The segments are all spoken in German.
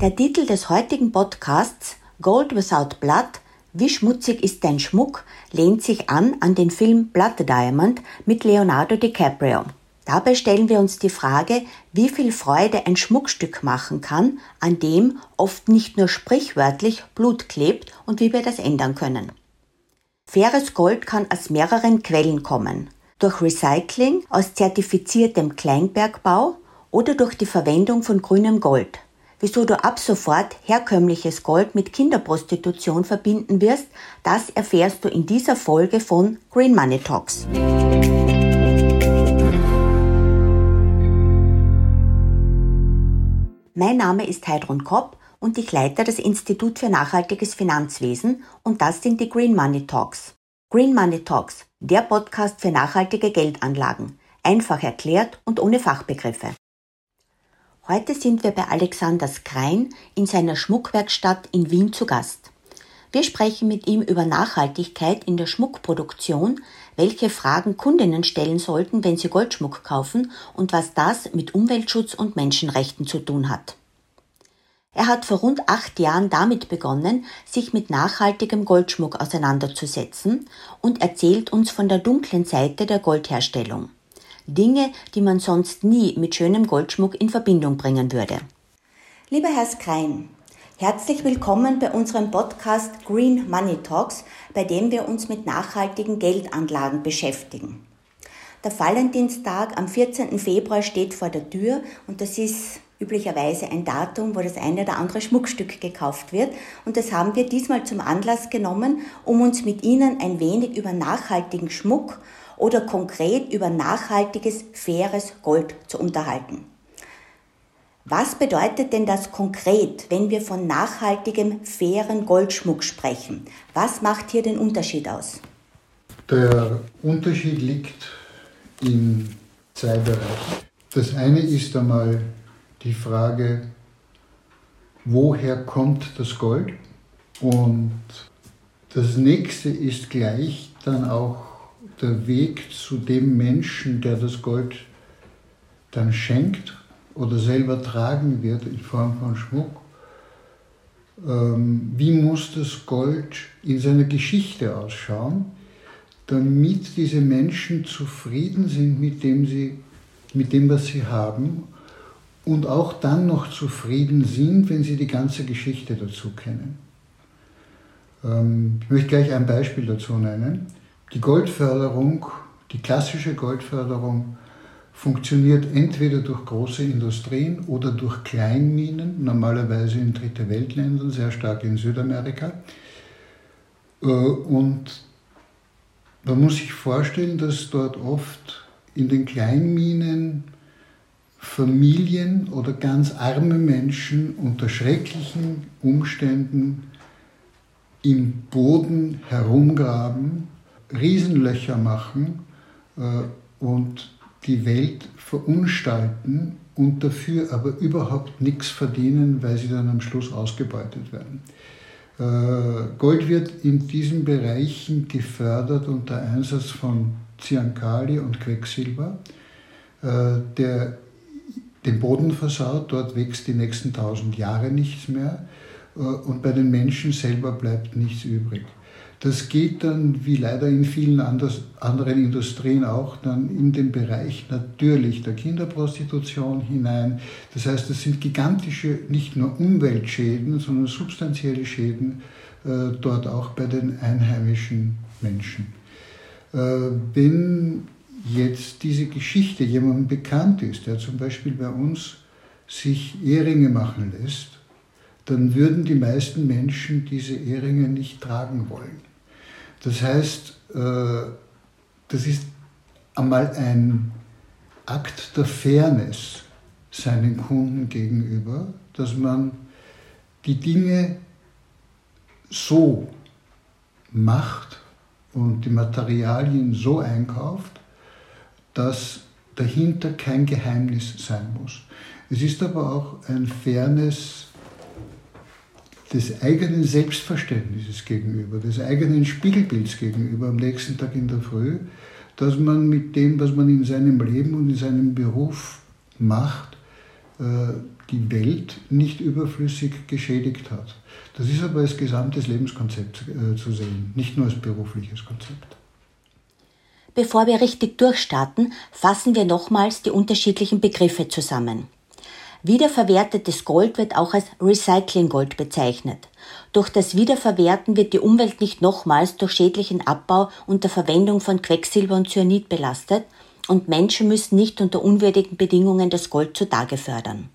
Der Titel des heutigen Podcasts Gold Without Blood Wie schmutzig ist dein Schmuck lehnt sich an an den Film Blood Diamond mit Leonardo DiCaprio. Dabei stellen wir uns die Frage, wie viel Freude ein Schmuckstück machen kann, an dem oft nicht nur sprichwörtlich Blut klebt und wie wir das ändern können. Faires Gold kann aus mehreren Quellen kommen. Durch Recycling aus zertifiziertem Kleinbergbau oder durch die Verwendung von grünem Gold wieso du ab sofort herkömmliches Gold mit Kinderprostitution verbinden wirst, das erfährst du in dieser Folge von Green Money Talks. Mein Name ist Heidrun Kopp und ich leite das Institut für nachhaltiges Finanzwesen und das sind die Green Money Talks. Green Money Talks, der Podcast für nachhaltige Geldanlagen, einfach erklärt und ohne Fachbegriffe. Heute sind wir bei Alexander Skrein in seiner Schmuckwerkstatt in Wien zu Gast. Wir sprechen mit ihm über Nachhaltigkeit in der Schmuckproduktion, welche Fragen Kundinnen stellen sollten, wenn sie Goldschmuck kaufen und was das mit Umweltschutz und Menschenrechten zu tun hat. Er hat vor rund acht Jahren damit begonnen, sich mit nachhaltigem Goldschmuck auseinanderzusetzen und erzählt uns von der dunklen Seite der Goldherstellung. Dinge, die man sonst nie mit schönem Goldschmuck in Verbindung bringen würde. Lieber Herr Skrein, herzlich willkommen bei unserem Podcast Green Money Talks, bei dem wir uns mit nachhaltigen Geldanlagen beschäftigen. Der Valentinstag am 14. Februar steht vor der Tür und das ist üblicherweise ein Datum, wo das eine oder andere Schmuckstück gekauft wird. Und das haben wir diesmal zum Anlass genommen, um uns mit Ihnen ein wenig über nachhaltigen Schmuck oder konkret über nachhaltiges, faires Gold zu unterhalten. Was bedeutet denn das konkret, wenn wir von nachhaltigem, fairen Goldschmuck sprechen? Was macht hier den Unterschied aus? Der Unterschied liegt in zwei Bereichen. Das eine ist einmal die Frage, woher kommt das Gold? Und das nächste ist gleich dann auch der Weg zu dem Menschen, der das Gold dann schenkt oder selber tragen wird in Form von Schmuck, ähm, wie muss das Gold in seiner Geschichte ausschauen, damit diese Menschen zufrieden sind mit dem, sie, mit dem, was sie haben und auch dann noch zufrieden sind, wenn sie die ganze Geschichte dazu kennen. Ähm, ich möchte gleich ein Beispiel dazu nennen. Die Goldförderung, die klassische Goldförderung, funktioniert entweder durch große Industrien oder durch Kleinminen, normalerweise in Dritte Weltländern, sehr stark in Südamerika. Äh, und man muss sich vorstellen, dass dort oft in den Kleinminen Familien oder ganz arme Menschen unter schrecklichen Umständen im Boden herumgraben Riesenlöcher machen äh, und die Welt verunstalten und dafür aber überhaupt nichts verdienen, weil sie dann am Schluss ausgebeutet werden. Äh, Gold wird in diesen Bereichen gefördert unter Einsatz von Cyankali und Quecksilber, äh, der den Boden versaut, dort wächst die nächsten tausend Jahre nichts mehr und bei den Menschen selber bleibt nichts übrig. Das geht dann, wie leider in vielen anderen Industrien auch, dann in den Bereich natürlich der Kinderprostitution hinein. Das heißt, es sind gigantische, nicht nur Umweltschäden, sondern substanzielle Schäden äh, dort auch bei den einheimischen Menschen. Äh, wenn jetzt diese Geschichte jemandem bekannt ist, der zum Beispiel bei uns sich Ehringe machen lässt, dann würden die meisten Menschen diese Ehringe nicht tragen wollen. Das heißt, äh, das ist einmal ein Akt der Fairness seinen Kunden gegenüber, dass man die Dinge so macht und die Materialien so einkauft, dass dahinter kein Geheimnis sein muss. Es ist aber auch ein Fairness des eigenen Selbstverständnisses gegenüber, des eigenen Spiegelbilds gegenüber am nächsten Tag in der Früh, dass man mit dem, was man in seinem Leben und in seinem Beruf macht, die Welt nicht überflüssig geschädigt hat. Das ist aber als gesamtes Lebenskonzept äh, zu sehen, nicht nur als berufliches Konzept. Bevor wir richtig durchstarten, fassen wir nochmals die unterschiedlichen Begriffe zusammen. Wiederverwertetes Gold wird auch als Recyclinggold bezeichnet. Durch das Wiederverwerten wird die Umwelt nicht nochmals durch schädlichen Abbau unter Verwendung von Quecksilber und Cyanid belastet und Menschen müssen nicht unter unwürdigen Bedingungen das Gold zutage fördern.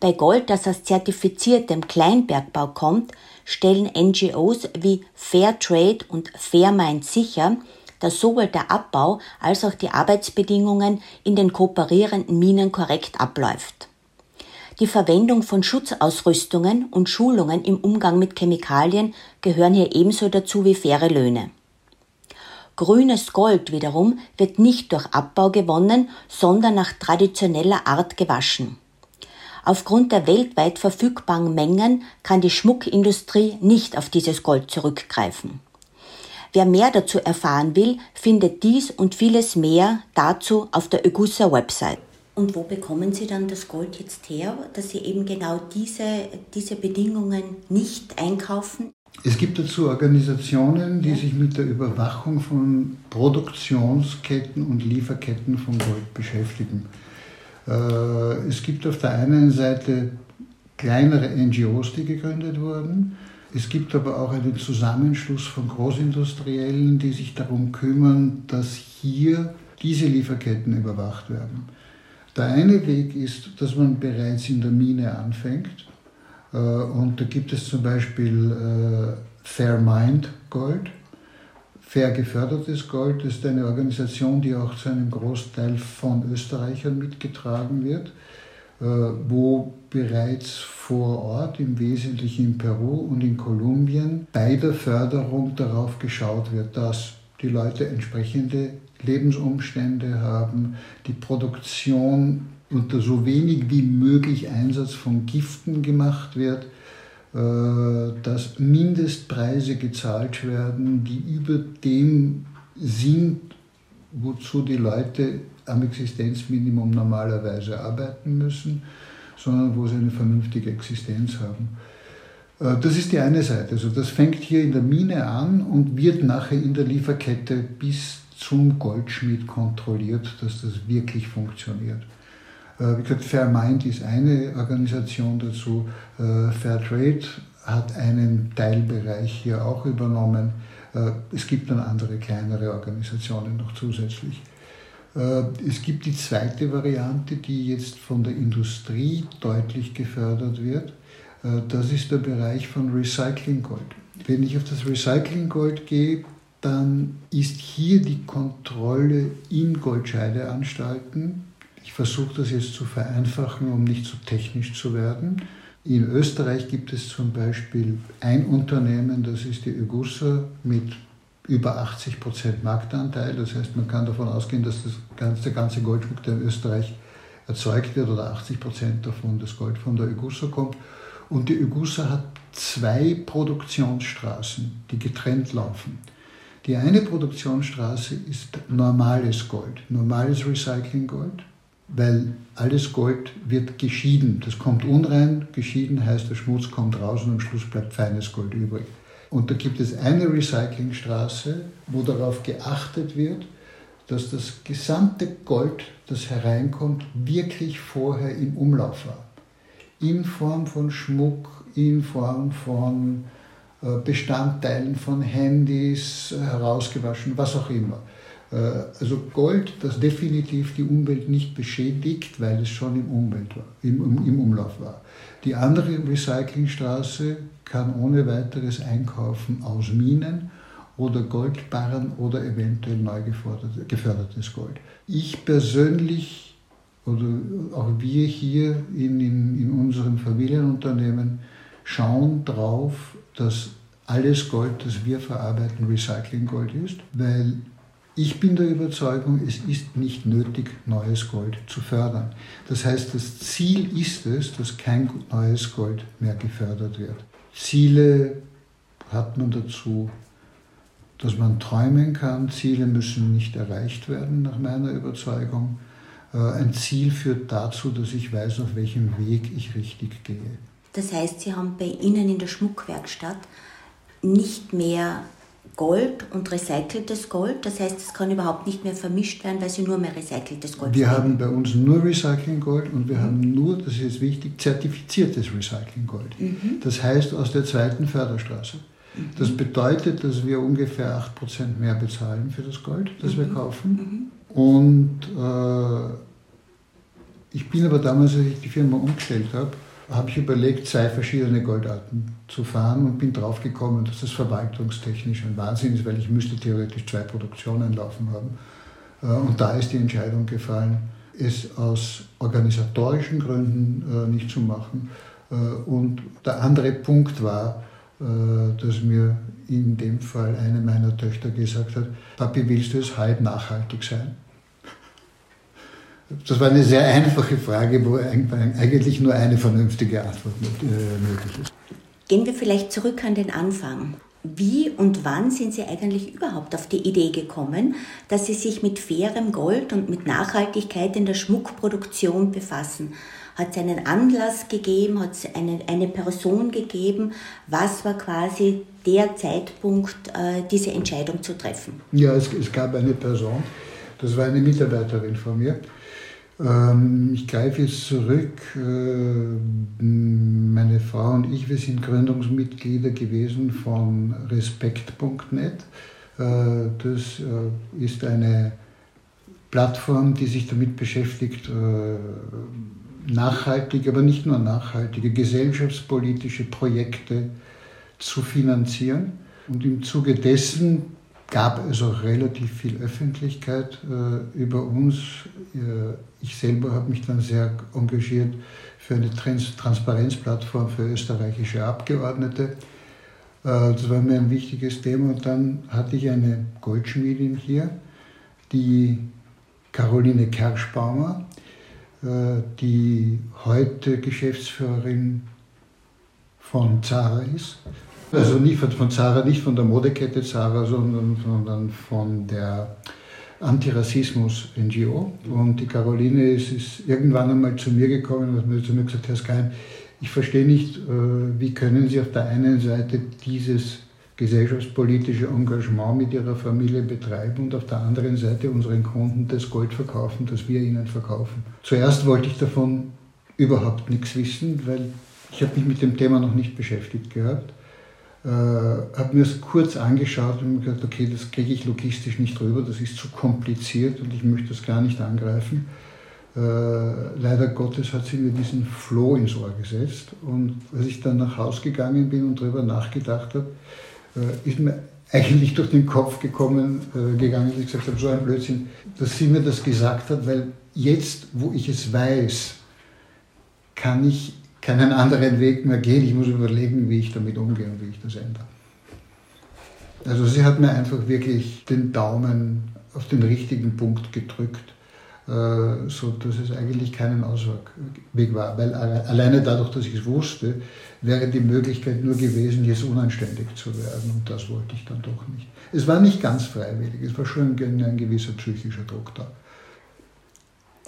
Bei Gold, das aus zertifiziertem Kleinbergbau kommt, stellen NGOs wie Fairtrade und Fairmind sicher, dass sowohl der Abbau als auch die Arbeitsbedingungen in den kooperierenden Minen korrekt abläuft. Die Verwendung von Schutzausrüstungen und Schulungen im Umgang mit Chemikalien gehören hier ebenso dazu wie faire Löhne. Grünes Gold wiederum wird nicht durch Abbau gewonnen, sondern nach traditioneller Art gewaschen. Aufgrund der weltweit verfügbaren Mengen kann die Schmuckindustrie nicht auf dieses Gold zurückgreifen. Wer mehr dazu erfahren will, findet dies und vieles mehr dazu auf der Ögussa Website. Und wo bekommen Sie dann das Gold jetzt her, dass Sie eben genau diese, diese Bedingungen nicht einkaufen? Es gibt dazu Organisationen, die sich mit der Überwachung von Produktionsketten und Lieferketten von Gold beschäftigen. Äh, es gibt auf der einen Seite kleinere NGOs, die gegründet wurden. Es gibt aber auch einen Zusammenschluss von Großindustriellen, die sich darum kümmern, dass hier diese Lieferketten überwacht werden. Der eine Weg ist, dass man bereits in der Mine anfängt. Äh, und da gibt es zum Beispiel äh, Fairmind Gold. Fair gefördertes Gold ist eine Organisation, die auch zu einem Großteil von Österreichern mitgetragen wird, äh, wo bereits vor Ort, im Wesentlichen in Peru und in Kolumbien, bei der Förderung darauf geschaut wird, dass die Leute entsprechende Lebensumstände haben, die Produktion unter so wenig wie möglich Einsatz von Giften gemacht wird äh, dass Mindestpreise gezahlt werden, die über dem sind, wozu die Leute am Existenzminimum normalerweise arbeiten müssen, sondern wo sie eine vernünftige Existenz haben. Äh, das ist die eine Seite. Also das fängt hier in der Mine an und wird nachher in der Lieferkette bis zum Goldschmied kontrolliert, dass das wirklich funktioniert. Äh, wie gesagt, Fairmind ist eine Organisation dazu. Äh, Fairtrade hat einen Teilbereich hier auch übernommen. Äh, es gibt dann andere kleinere Organisationen noch zusätzlich. Es gibt die zweite Variante, die jetzt von der Industrie deutlich gefördert wird. Das ist der Bereich von Recycling Gold. Wenn ich auf das Recycling Gold gehe, dann ist hier die Kontrolle in Goldscheideanstalten ich versuche das jetzt zu vereinfachen, um nicht zu technisch zu werden. In Österreich gibt es zum Beispiel ein Unternehmen, das ist die Ögussa mit über 80 Prozent Marktanteil. Das heißt, man kann davon ausgehen, dass das ganze, der ganze Goldschmuck, der in Österreich erzeugt wird, oder 80 Prozent davon das Gold von der Ögussa kommt. Und die Ögussa hat zwei Produktionsstraßen, die getrennt laufen. Die eine Produktionsstraße ist normales Gold, normales Recyclinggold weil alles Gold wird geschieden. Das kommt unrein, geschieden heißt, der Schmutz kommt raus und am Schluss bleibt feines Gold übrig. Und da gibt es eine Recyclingstraße, wo darauf geachtet wird, dass das gesamte Gold, das hereinkommt, wirklich vorher im Umlauf war. In Form von Schmuck, in Form von Bestandteilen von Handys, herausgewaschen, was auch immer. Äh, also Gold, das definitiv die Umwelt nicht beschädigt, weil es schon im, Umwelt war, im, im Umlauf war. Die andere Recyclingstraße kann ohne weiteres einkaufen aus Minen oder Goldbarren oder eventuell neu gefördertes Gold. Ich persönlich oder auch wir hier in, in, in unserem Familienunternehmen schauen darauf, dass alles Gold, das wir verarbeiten, Recyclinggold ist, weil ich bin der Überzeugung, es ist nicht nötig, neues Gold zu fördern. Das heißt, das Ziel ist es, dass kein neues Gold mehr gefördert wird. Ziele hat man dazu, dass man träumen kann. Ziele müssen nicht erreicht werden, nach meiner Überzeugung. Äh, ein Ziel führt dazu, dass ich weiß, auf welchem Weg ich richtig gehe. Das heißt, Sie haben bei Ihnen in der Schmuckwerkstatt nicht mehr Gold und recyceltes Gold. Das heißt, es kann überhaupt nicht mehr vermischt werden, weil Sie nur mehr recyceltes Gold Wir haben bei uns nur Recycling Gold und wir mhm. haben nur, das ist wichtig, zertifiziertes Recycling Gold. Mhm. Das heißt aus der zweiten Förderstraße. Mhm. Das bedeutet, dass wir ungefähr 8% mehr bezahlen für das Gold, das wir mhm. kaufen. Mhm. Und äh, ich bin aber damals, als ich die Firma umgestellt habe, habe ich überlegt, zwei verschiedene Goldarten zu fahren und bin draufgekommen, dass das verwaltungstechnisch ein Wahnsinn ist, weil ich müsste theoretisch zwei Produktionen laufen haben. Äh, und da ist die Entscheidung gefallen, es aus organisatorischen Gründen äh, nicht zu machen. Äh, und der andere Punkt war, dass mir in dem Fall eine meiner Töchter gesagt hat, Papi, willst du es halb nachhaltig sein? Das war eine sehr einfache Frage, wo eigentlich nur eine vernünftige Antwort äh, möglich ist. Gehen wir vielleicht zurück an den Anfang. Wie und wann sind Sie eigentlich überhaupt auf die Idee gekommen, dass Sie sich mit fairem Gold und mit Nachhaltigkeit in der Schmuckproduktion befassen? Hat es einen Anlass gegeben? Hat es eine, eine Person gegeben? Was war quasi der Zeitpunkt, äh, diese Entscheidung zu treffen? Ja, es, es gab eine Person, das war eine Mitarbeiterin von mir, ähm, ich greife jetzt zurück. Äh, meine Frau und ich, wir sind Gründungsmitglieder gewesen von respekt.net. Äh, das äh, ist eine Plattform, die sich damit beschäftigt, nachhaltige, aber nicht nur nachhaltige, gesellschaftspolitische Projekte zu finanzieren. Und im Zuge dessen gab es auch relativ viel Öffentlichkeit äh, über uns. Äh, ich selber habe mich dann sehr engagiert für eine Trans Transparenzplattform für österreichische Abgeordnete. Äh, das war mir ein wichtiges Thema. Und dann hatte ich eine Goldschmiedin hier, die Caroline Kerschbaumer, äh, die heute Geschäftsführerin von Zara ist. Also nicht von, von Zara, nicht von der Modekette Zara, sondern, sondern von der Antirassismus-NGO. Und die Caroline ist, ist, irgendwann einmal zu mir gekommen und hat zu mir gesagt, Herr Skein, ich verstehe nicht, äh, wie können Sie auf der einen Seite dieses gesellschaftspolitische Engagement mit Ihrer Familie betreiben und auf der anderen Seite unseren Kunden das Gold verkaufen, das wir ihnen verkaufen. Zuerst wollte ich davon überhaupt nichts wissen, weil ich habe mich mit dem Thema noch nicht beschäftigt gehabt äh, habe mir es kurz angeschaut und gesagt, okay, das kriege ich logistisch nicht rüber, das ist zu kompliziert und ich möchte das gar nicht angreifen. Äh, leider Gottes hat sie mir diesen Floh ins Ohr gesetzt und als ich dann nach Hause gegangen bin und darüber nachgedacht habe, äh, ist mir eigentlich durch den Kopf gekommen, äh, gegangen, dass ich gesagt habe, so ein Blödsinn, dass sie mir das gesagt hat, weil jetzt, wo ich es weiß, kann ich keinen anderen Weg mehr gehen. Ich muss überlegen, wie ich damit umgehe und wie ich das ändere. Also sie hat mir einfach wirklich den Daumen auf den richtigen Punkt gedrückt, äh, so dass es eigentlich keinen Ausweg war. Weil alleine dadurch, dass ich es wusste, wäre die Möglichkeit nur gewesen, jetzt unanständig zu werden. Und das wollte ich dann doch nicht. Es war nicht ganz freiwillig, es war schon ein gewisser psychischer Druck da.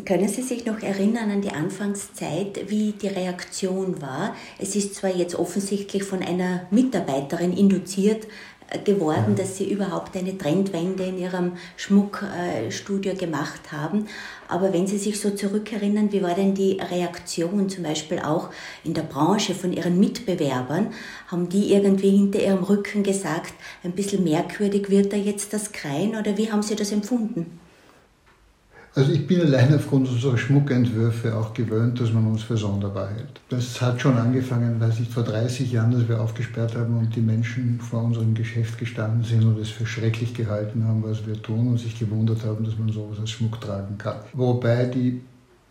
Können Sie sich noch erinnern an die Anfangszeit, wie die Reaktion war? Es ist zwar jetzt offensichtlich von einer Mitarbeiterin induziert äh, geworden, dass Sie überhaupt eine Trendwende in Ihrem Schmuckstudio gemacht haben. Aber wenn Sie sich so zurückerinnern, wie war denn die Reaktion zum Beispiel auch in der Branche von Ihren Mitbewerbern? Haben die irgendwie hinter Ihrem Rücken gesagt, ein bisschen merkwürdig wird da jetzt das Krein oder wie haben Sie das empfunden? Also ich bin allein aufgrund unserer Schmuckentwürfe auch gewöhnt, dass man uns für sonderbar hält. Das hat schon angefangen, weiß ich, vor 30 Jahren, dass wir aufgesperrt haben und die Menschen vor unserem Geschäft gestanden sind und es für schrecklich gehalten haben, was wir tun und sich gewundert haben, dass man sowas als Schmuck tragen kann. Wobei die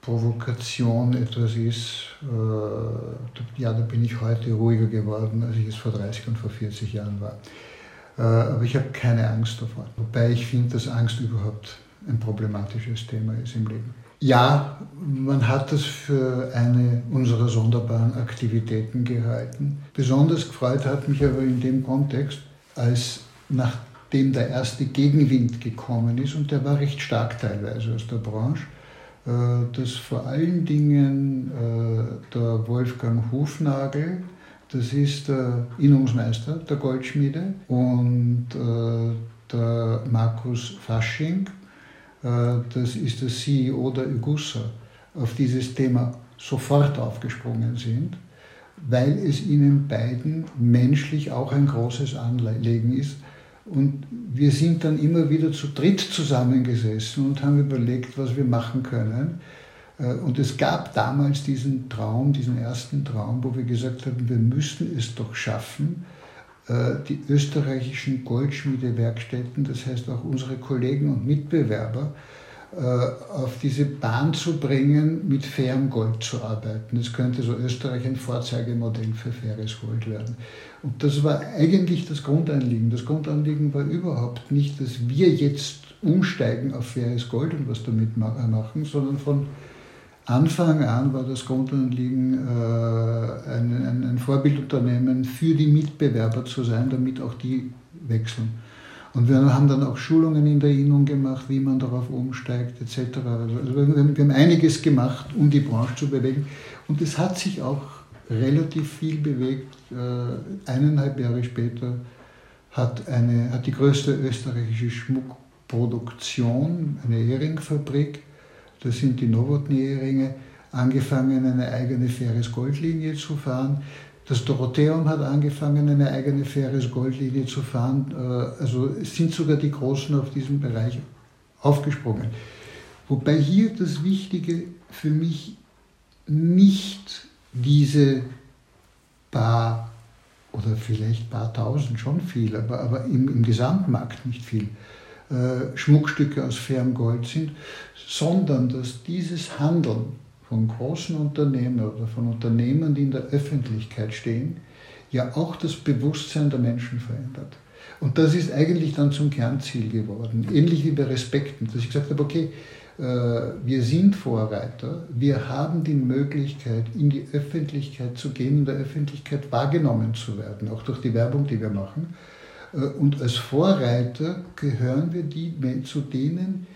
Provokation etwas ist, äh, ja, da bin ich heute ruhiger geworden, als ich es vor 30 und vor 40 Jahren war. Äh, aber ich habe keine Angst davor. Wobei ich finde, dass Angst überhaupt ein problematisches Thema ist im Leben. Ja, man hat das für eine unserer sonderbaren Aktivitäten gehalten. Besonders gefreut hat mich aber in dem Kontext, als nachdem der erste Gegenwind gekommen ist, und der war recht stark teilweise aus der Branche, dass vor allen Dingen der Wolfgang Hufnagel, das ist der Innungsmeister der Goldschmiede und der Markus Fasching, das ist der CEO der Ugussa, auf dieses Thema sofort aufgesprungen sind, weil es ihnen beiden menschlich auch ein großes Anliegen ist. Und wir sind dann immer wieder zu dritt zusammengesessen und haben überlegt, was wir machen können. Äh, und es gab damals diesen Traum, diesen ersten Traum, wo wir gesagt haben, wir müssen es doch schaffen, äh, die österreichischen Goldschmiedewerkstätten, das heißt auch unsere Kollegen und Mitbewerber, äh, auf diese Bahn zu bringen, mit fairem Gold zu arbeiten. Es könnte so Österreich ein Vorzeigemodell für faires Gold werden. Und das war eigentlich das Grundanliegen. Das Grundanliegen war überhaupt nicht, dass wir jetzt umsteigen auf faires Gold und was damit machen, sondern von Anfang an war das Grundanliegen, äh, ein, ein, ein Vorbildunternehmen für die Mitbewerber zu sein, damit auch die wechseln. Und wir haben dann auch Schulungen in der Innung gemacht, wie man darauf umsteigt, etc. Also wir haben einiges gemacht, um die Branche zu bewegen. Und es hat sich auch relativ viel bewegt. Äh, eineinhalb Jahre später hat, eine, hat die größte österreichische Schmuckproduktion, eine Ehringfabrik, das sind die Novotny-Ehringe, angefangen, eine eigene faires Goldlinie zu fahren. Das Dorotheum hat angefangen, eine eigene faires Goldlinie zu fahren. Äh, also sind sogar die Großen auf diesem Bereich aufgesprungen. Wobei hier das Wichtige für mich nicht diese paar oder vielleicht paar tausend, schon viel, aber, aber im, im Gesamtmarkt nicht viel, Schmuckstücke aus fairem Gold sind, sondern dass dieses Handeln von großen Unternehmen oder von Unternehmen, die in der Öffentlichkeit stehen, ja auch das Bewusstsein der Menschen verändert. Und das ist eigentlich dann zum Kernziel geworden. Ähnlich wie bei Respekten, dass ich gesagt habe, okay, äh, wir sind Vorreiter, wir haben die Möglichkeit, in die Öffentlichkeit zu gehen, in der Öffentlichkeit wahrgenommen zu werden, auch durch die Werbung, die wir machen. Äh, und als Vorreiter gehören wir die, zu denen,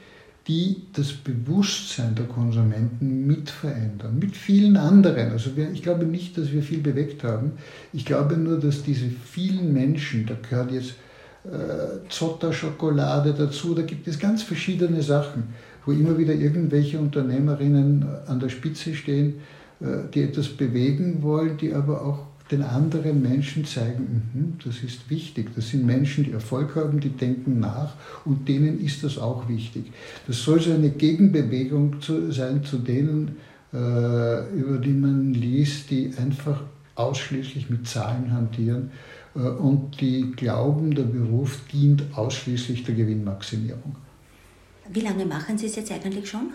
die das Bewusstsein der Konsumenten mit verändern, mit vielen anderen. Also ich glaube nicht, dass wir viel bewegt haben. Ich glaube nur, dass diese vielen Menschen, da gehört jetzt äh, Zotter-Schokolade dazu, da gibt es ganz verschiedene Sachen, wo immer wieder irgendwelche Unternehmerinnen an der Spitze stehen, äh, die etwas bewegen wollen, die aber auch den anderen Menschen zeigen, mhm, das ist wichtig. Das sind Menschen, die Erfolg haben, die denken nach und denen ist das auch wichtig. Das soll so eine Gegenbewegung zu, sein zu denen, äh, über die man liest, die einfach ausschließlich mit Zahlen hantieren äh, und die glauben, der Beruf dient ausschließlich der Gewinnmaximierung. Wie lange machen Sie es jetzt eigentlich schon?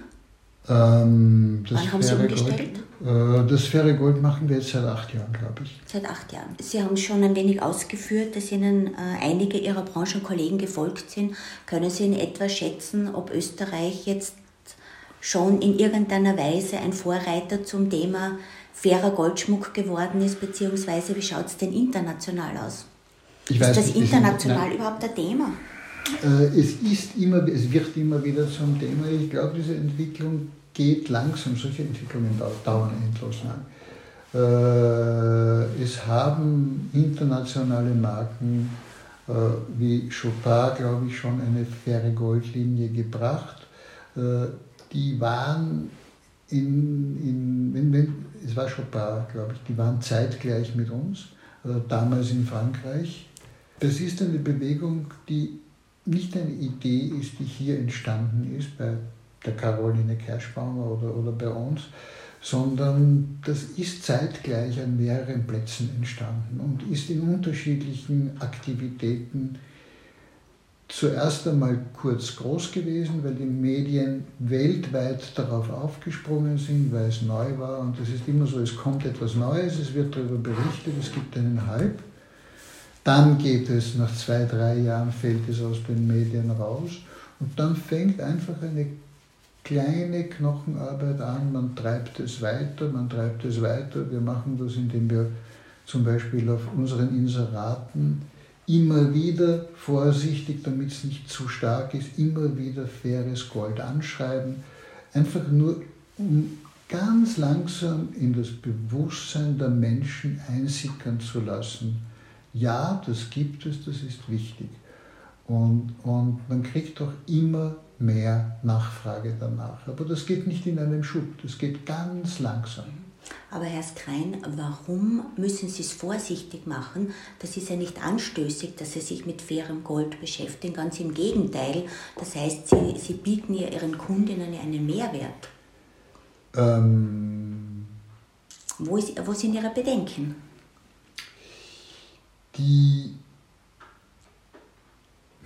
Ähm, Wann haben Sie umgestellt? Gold, äh, das faire Gold machen wir jetzt seit acht Jahren, glaube ich. Seit acht Jahren. Sie haben schon ein wenig ausgeführt, dass Ihnen äh, einige Ihrer Branchenkollegen gefolgt sind. Können Sie in etwa schätzen, ob Österreich jetzt schon in irgendeiner Weise ein Vorreiter zum Thema fairer Goldschmuck geworden ist, beziehungsweise wie schaut es denn international aus? Ich ist das international überhaupt ein Thema? Äh, es, ist immer, es wird immer wieder zum Thema. Ich glaube, diese Entwicklung geht langsam, solche Entwicklungen dauern endlos lang. Äh, es haben internationale Marken äh, wie Chopin, glaube ich, schon eine faire Goldlinie gebracht. Äh, die waren in, in wenn, wenn, es war Chopin, glaube ich, die waren zeitgleich mit uns, damals in Frankreich. Das ist eine Bewegung, die nicht eine Idee ist, die hier entstanden ist bei der Caroline Kerschbaumer oder, oder bei uns, sondern das ist zeitgleich an mehreren Plätzen entstanden und ist in unterschiedlichen Aktivitäten zuerst einmal kurz groß gewesen, weil die Medien weltweit darauf aufgesprungen sind, weil es neu war. Und es ist immer so, es kommt etwas Neues, es wird darüber berichtet, es gibt einen Hype. Dann geht es, nach zwei, drei Jahren fällt es aus den Medien raus. Und dann fängt einfach eine kleine Knochenarbeit an, man treibt es weiter, man treibt es weiter. Wir machen das, indem wir zum Beispiel auf unseren Inseraten immer wieder vorsichtig, damit es nicht zu stark ist, immer wieder faires Gold anschreiben. Einfach nur, um ganz langsam in das Bewusstsein der Menschen einsickern zu lassen. Ja, das gibt es, das ist wichtig. Und, und man kriegt auch immer mehr Nachfrage danach. Aber das geht nicht in einem Schub, das geht ganz langsam. Aber Herr Skrein, warum müssen Sie es vorsichtig machen? Das ist ja nicht anstößig, dass Sie sich mit fairem Gold beschäftigen. Ganz im Gegenteil. Das heißt, Sie, Sie bieten ja Ihren Kundinnen einen Mehrwert. Ähm, wo, ist, wo sind Ihre Bedenken? Die,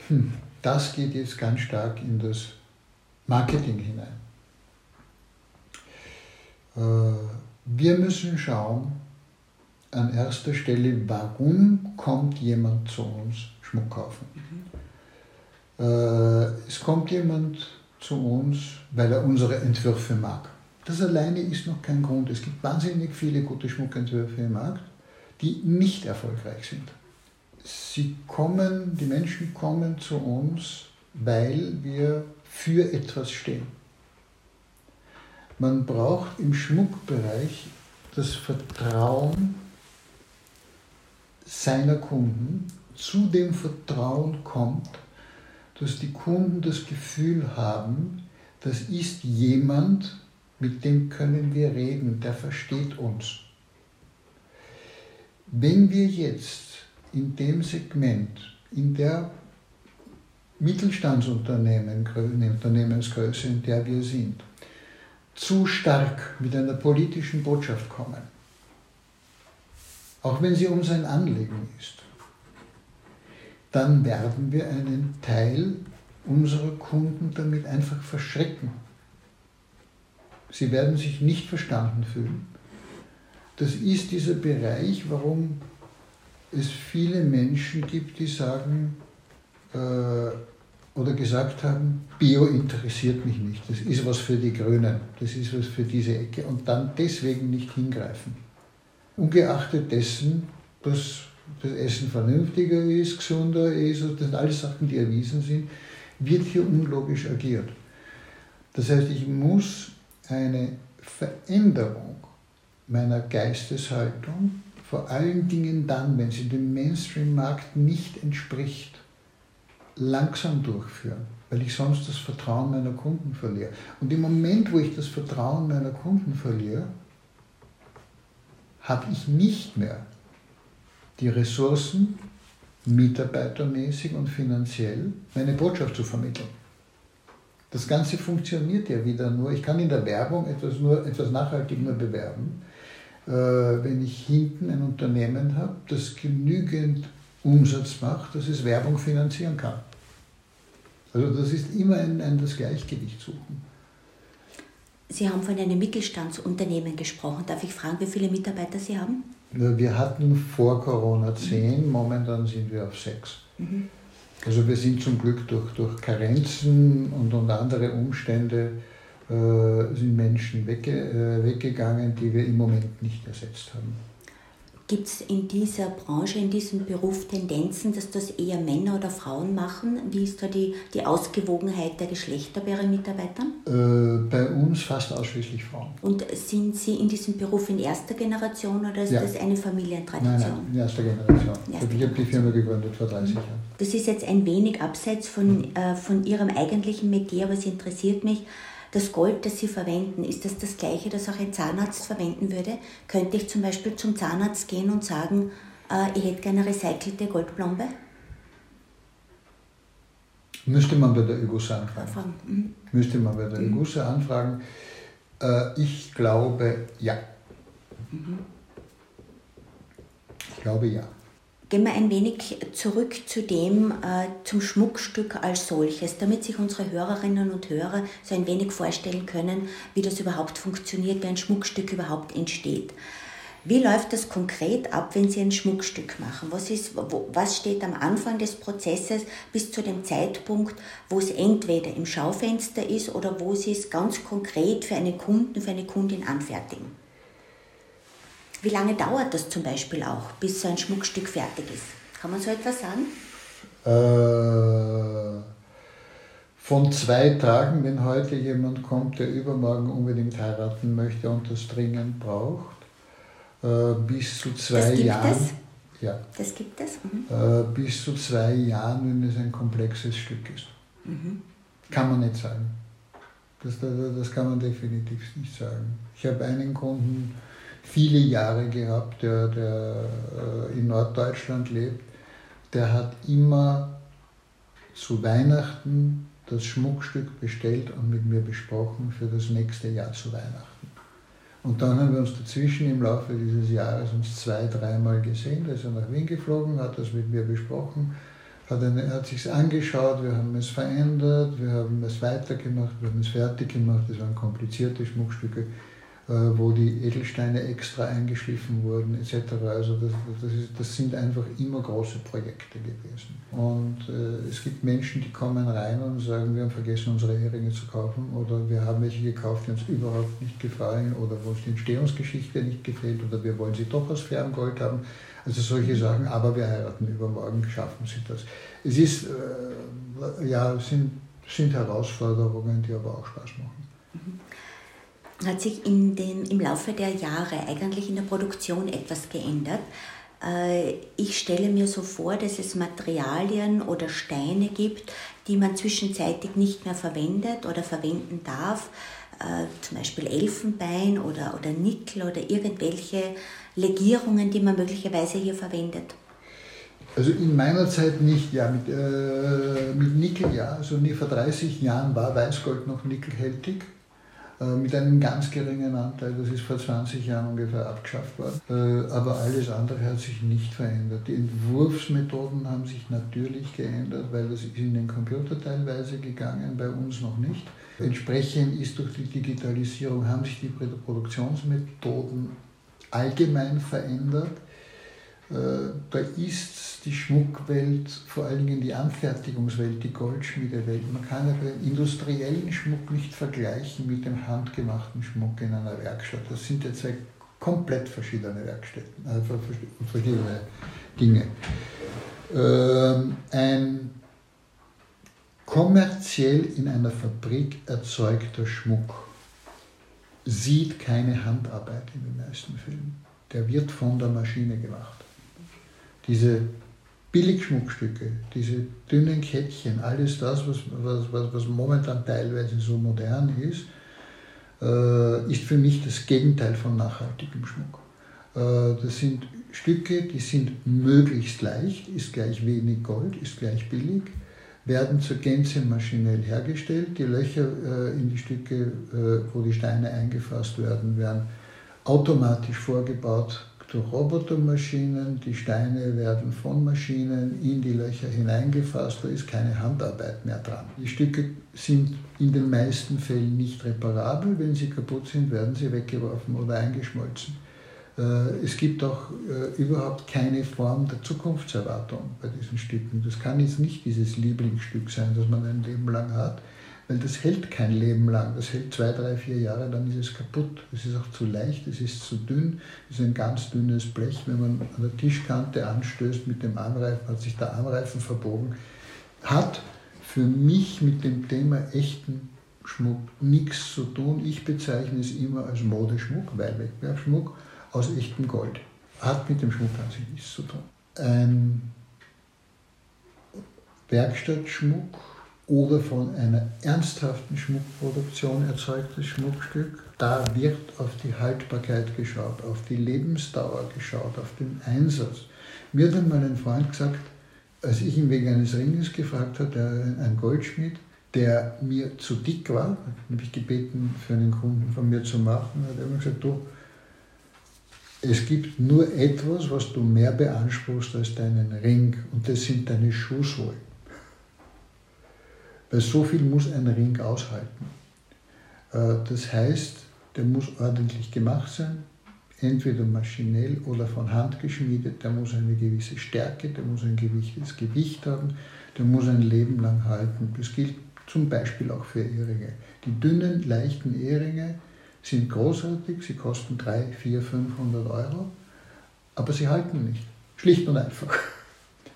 hm, das geht jetzt ganz stark in das Marketing hinein. Äh, wir müssen schauen, an erster Stelle, warum kommt jemand zu uns Schmuck kaufen. Mhm. Äh, es kommt jemand zu uns, weil er unsere Entwürfe mag. Das alleine ist noch kein Grund. Es gibt wahnsinnig viele gute Schmuckentwürfe im Markt, die nicht erfolgreich sind. Sie kommen, die Menschen kommen zu uns, weil wir für etwas stehen. Man braucht im Schmuckbereich das Vertrauen seiner Kunden. Zu dem Vertrauen kommt, dass die Kunden das Gefühl haben, das ist jemand, mit dem können wir reden, der versteht uns. Wenn wir jetzt in dem Segment, in der Mittelstandsunternehmensgröße, in der wir sind, zu stark mit einer politischen Botschaft kommen, auch wenn sie uns ein Anliegen ist, dann werden wir einen Teil unserer Kunden damit einfach verschrecken. Sie werden sich nicht verstanden fühlen. Das ist dieser Bereich, warum es viele Menschen gibt, die sagen äh, oder gesagt haben, Bio interessiert mich nicht, das ist was für die Grünen, das ist was für diese Ecke und dann deswegen nicht hingreifen. Ungeachtet dessen, dass das Essen vernünftiger ist, gesunder ist, das sind alles Sachen, die erwiesen sind, wird hier unlogisch agiert. Das heißt, ich muss eine Veränderung meiner Geisteshaltung, vor allen Dingen dann, wenn sie dem Mainstream-Markt nicht entspricht, langsam durchführen, weil ich sonst das Vertrauen meiner Kunden verliere. Und im Moment, wo ich das Vertrauen meiner Kunden verliere, habe ich nicht mehr die Ressourcen, mitarbeitermäßig und finanziell, meine Botschaft zu vermitteln. Das Ganze funktioniert ja wieder nur. Ich kann in der Werbung etwas, nur, etwas nachhaltig nur bewerben, wenn ich hinten ein Unternehmen habe, das genügend Umsatz macht, dass es Werbung finanzieren kann. Also das ist immer ein, ein das Gleichgewicht suchen. Sie haben von einem Mittelstandsunternehmen gesprochen. Darf ich fragen, wie viele Mitarbeiter Sie haben? Wir hatten vor Corona zehn, momentan sind wir auf sechs. Mhm. Also wir sind zum Glück durch, durch Karenzen und, und andere Umstände äh, sind Menschen wegge, äh, weggegangen, die wir im Moment nicht ersetzt haben. Gibt es in dieser Branche, in diesem Beruf Tendenzen, dass das eher Männer oder Frauen machen? Wie ist da die, die Ausgewogenheit der Geschlechter bei Ihren Mitarbeitern? Äh, bei uns fast ausschließlich Frauen. Und sind Sie in diesem Beruf in erster Generation oder ist ja. das eine Familientradition? Nein, nein, in erster Generation. Erste ich habe die Firma gegründet vor 30 Jahren. Das ist jetzt ein wenig abseits von, äh, von Ihrem eigentlichen Metier, aber es interessiert mich das Gold, das Sie verwenden, ist das das gleiche, das auch ein Zahnarzt verwenden würde? Könnte ich zum Beispiel zum Zahnarzt gehen und sagen, äh, ich hätte gerne recycelte Goldplombe? Müsste man bei der Egusa anfragen. Mhm. Müsste man bei der mhm. Egusa anfragen. Äh, ich glaube ja. Mhm. Ich glaube ja. Gehen wir ein wenig zurück zu dem, äh, zum Schmuckstück als solches, damit sich unsere Hörerinnen und Hörer so ein wenig vorstellen können, wie das überhaupt funktioniert, wie ein Schmuckstück überhaupt entsteht. Wie läuft das konkret ab, wenn Sie ein Schmuckstück machen? Was, ist, wo, was steht am Anfang des Prozesses bis zu dem Zeitpunkt, wo es entweder im Schaufenster ist oder wo Sie es ganz konkret für einen Kunden, für eine Kundin anfertigen? Wie lange dauert das zum Beispiel auch, bis so ein Schmuckstück fertig ist? Kann man so etwas sagen? Äh, von zwei Tagen, wenn heute jemand kommt, der übermorgen unbedingt heiraten möchte und das dringend braucht, äh, bis zu zwei Jahren. Es? Ja. Das gibt es? Mhm. Äh, bis zu zwei Jahren, wenn es ein komplexes Stück ist. Mhm. Kann man nicht sagen. Das, das, das kann man definitiv nicht sagen. Ich habe einen Kunden viele Jahre gehabt, der, der äh, in Norddeutschland lebt. Der hat immer zu Weihnachten das Schmuckstück bestellt und mit mir besprochen für das nächste Jahr zu Weihnachten. Und dann haben wir uns dazwischen im Laufe dieses Jahres uns zwei, dreimal gesehen. Da ist er nach Wien geflogen, hat das mit mir besprochen, hat, eine, hat sich angeschaut, wir haben es verändert, wir haben es weitergemacht, wir haben es fertig gemacht. Das waren komplizierte Schmuckstücke. Äh, wo die Edelsteine extra eingeschliffen wurden etc. Also das, das, ist, das sind einfach immer große Projekte gewesen. Und äh, es gibt Menschen, die kommen rein und sagen, wir haben vergessen, unsere Eheringe zu kaufen oder wir haben welche gekauft, die uns überhaupt nicht gefallen oder wo uns die Entstehungsgeschichte nicht gefällt oder wir wollen sie doch aus fairem Gold haben. Also solche Sachen, aber wir heiraten übermorgen, schaffen sie das. Es ist, äh, ja, sind, sind Herausforderungen, die aber auch Spaß machen. Mhm hat sich in den, im Laufe der Jahre eigentlich in der Produktion etwas geändert. Äh, ich stelle mir so vor, dass es Materialien oder Steine gibt, die man zwischenzeitlich nicht mehr verwendet oder verwenden darf, äh, zum Beispiel Elfenbein oder, oder Nickel oder irgendwelche Legierungen, die man möglicherweise hier verwendet. Also in meiner Zeit nicht, ja, mit, äh, mit Nickel ja. Also vor 30 Jahren war Weißgold noch nickelhältig. Äh, mit einem ganz geringen Anteil. Das ist vor 20 Jahren ungefähr abgeschafft worden. Äh, aber alles andere hat sich nicht verändert. Die Entwurfsmethoden haben sich natürlich geändert, weil das ist in den Computer teilweise gegangen, bei uns noch nicht. Entsprechend ist durch die Digitalisierung haben sich die Produktionsmethoden allgemein verändert. Äh, da ist die Schmuckwelt, vor allen Dingen die Anfertigungswelt, die Goldschmiedewelt. Man kann den industriellen Schmuck nicht vergleichen mit dem handgemachten Schmuck in einer Werkstatt. Das sind ja zwei komplett verschiedene Werkstätten, äh, verschiedene Dinge. Ähm, ein kommerziell in einer Fabrik erzeugter Schmuck sieht keine Handarbeit in den meisten Fällen. Der wird von der Maschine gemacht diese Billigschmuckstücke, diese dünnen Kettchen, alles das, was, was, was momentan teilweise so modern ist, äh, ist für mich das Gegenteil von nachhaltigem Schmuck. Äh, das sind Stücke, die sind möglichst leicht, ist gleich wenig Gold, ist gleich billig, werden zur Gänze maschinell hergestellt. Die Löcher äh, in die Stücke, äh, wo die Steine eingefasst werden, werden automatisch vorgebaut durch Robotermaschinen, die Steine werden von Maschinen in die Löcher hineingefasst, da ist keine Handarbeit mehr dran. Die Stücke sind in den meisten Fällen nicht reparabel, wenn sie kaputt sind, werden sie weggeworfen oder eingeschmolzen. Äh, es gibt auch äh, überhaupt keine Form der Zukunftserwartung bei diesen Stücken. Das kann jetzt nicht dieses Lieblingsstück sein, das man ein Leben lang hat weil das hält kein Leben lang. Das hält zwei, drei, vier Jahre, dann ist es kaputt. Es ist auch zu leicht, es ist zu dünn, es ist ein ganz dünnes Blech. Wenn man an der Tischkante anstößt mit dem Anreifen, hat sich der Anreifen verbogen. Hat für mich mit dem Thema echten Schmuck nichts zu tun. Ich bezeichne es immer als Modeschmuck, weil Wettbewerbsschmuck aus echtem Gold. Hat mit dem Schmuck an sich nichts zu tun. Ein Werkstattschmuck oder von einer ernsthaften Schmuckproduktion erzeugtes Schmuckstück. Da wird auf die Haltbarkeit geschaut, auf die Lebensdauer geschaut, auf den Einsatz. Mir hat einmal ein Freund gesagt, als ich ihn wegen eines Ringes gefragt habe, ein Goldschmied, der mir zu dick war, habe ich gebeten, für einen Kunden von mir zu machen, hat er mir gesagt, du, es gibt nur etwas, was du mehr beanspruchst als deinen Ring, und das sind deine Schuhsohlen. Weil so viel muss ein Ring aushalten. Äh, das heißt, der muss ordentlich gemacht sein, entweder maschinell oder von Hand geschmiedet, der muss eine gewisse Stärke, der muss ein gewisses Gewicht haben, der muss ein Leben lang halten. Das gilt zum Beispiel auch für Eheringe. Die dünnen, leichten Eheringe sind großartig, sie kosten 3, 4, 500 Euro, aber sie halten nicht. Schlicht und einfach.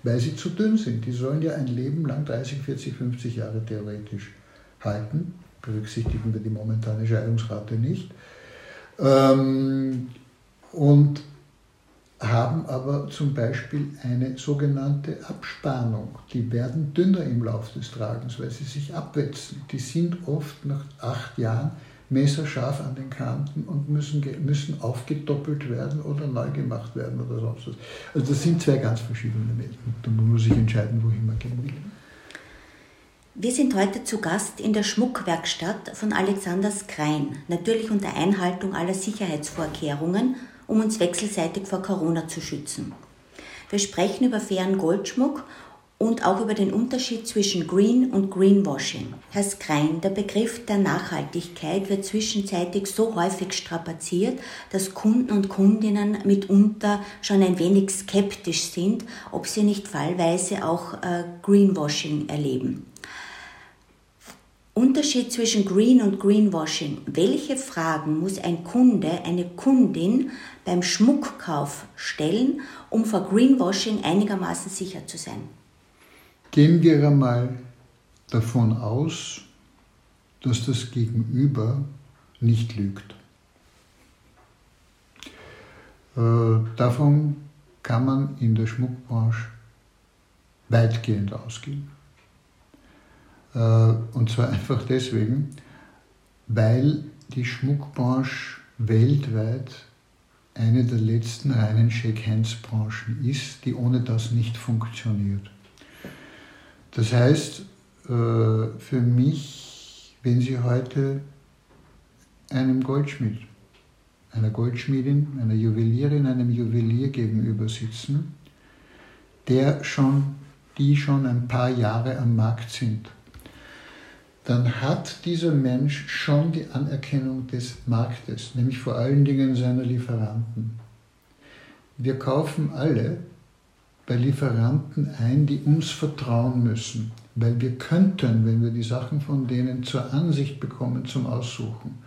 Weil sie zu dünn sind. Die sollen ja ein Leben lang 30, 40, 50 Jahre theoretisch halten. Berücksichtigen wir die momentane Scheidungsrate nicht. Ähm, und haben aber zum Beispiel eine sogenannte Abspannung. Die werden dünner im Laufe des Tragens, weil sie sich abwetzen. Die sind oft nach acht Jahren messerscharf an den Kanten und müssen, müssen aufgedoppelt werden oder neu gemacht werden oder sonst was. Also das sind zwei ganz verschiedene Welten. Da muss sich entscheiden, wohin man gehen will. Wir sind heute zu Gast in der Schmuckwerkstatt von Alexander Skrein, natürlich unter Einhaltung aller Sicherheitsvorkehrungen, um uns wechselseitig vor Corona zu schützen. Wir sprechen über fairen Goldschmuck und auch über den Unterschied zwischen Green und Greenwashing. Herr Skrein, der Begriff der Nachhaltigkeit wird zwischenzeitlich so häufig strapaziert, dass Kunden und Kundinnen mitunter schon ein wenig skeptisch sind, ob sie nicht fallweise auch äh, Greenwashing erleben. Unterschied zwischen Green und Greenwashing. Welche Fragen muss ein Kunde, eine Kundin beim Schmuckkauf stellen, um vor Greenwashing einigermaßen sicher zu sein? Gehen wir einmal davon aus, dass das Gegenüber nicht lügt. Äh, davon kann man in der Schmuckbranche weitgehend ausgehen. Äh, und zwar einfach deswegen, weil die Schmuckbranche weltweit eine der letzten reinen Shake-Hands-Branchen ist, die ohne das nicht funktioniert. Das heißt, äh, für mich, wenn Sie heute einem Goldschmied, einer Goldschmiedin, einer Juwelierin, einem Juwelier gegenüber sitzen, der schon, die schon ein paar Jahre am Markt sind, dann hat dieser Mensch schon die Anerkennung des Marktes, nämlich vor allen Dingen seiner Lieferanten. Wir kaufen alle bei Lieferanten ein, die uns vertrauen müssen, weil wir könnten, wenn wir die Sachen von denen zur Ansicht bekommen, zum Aussuchen,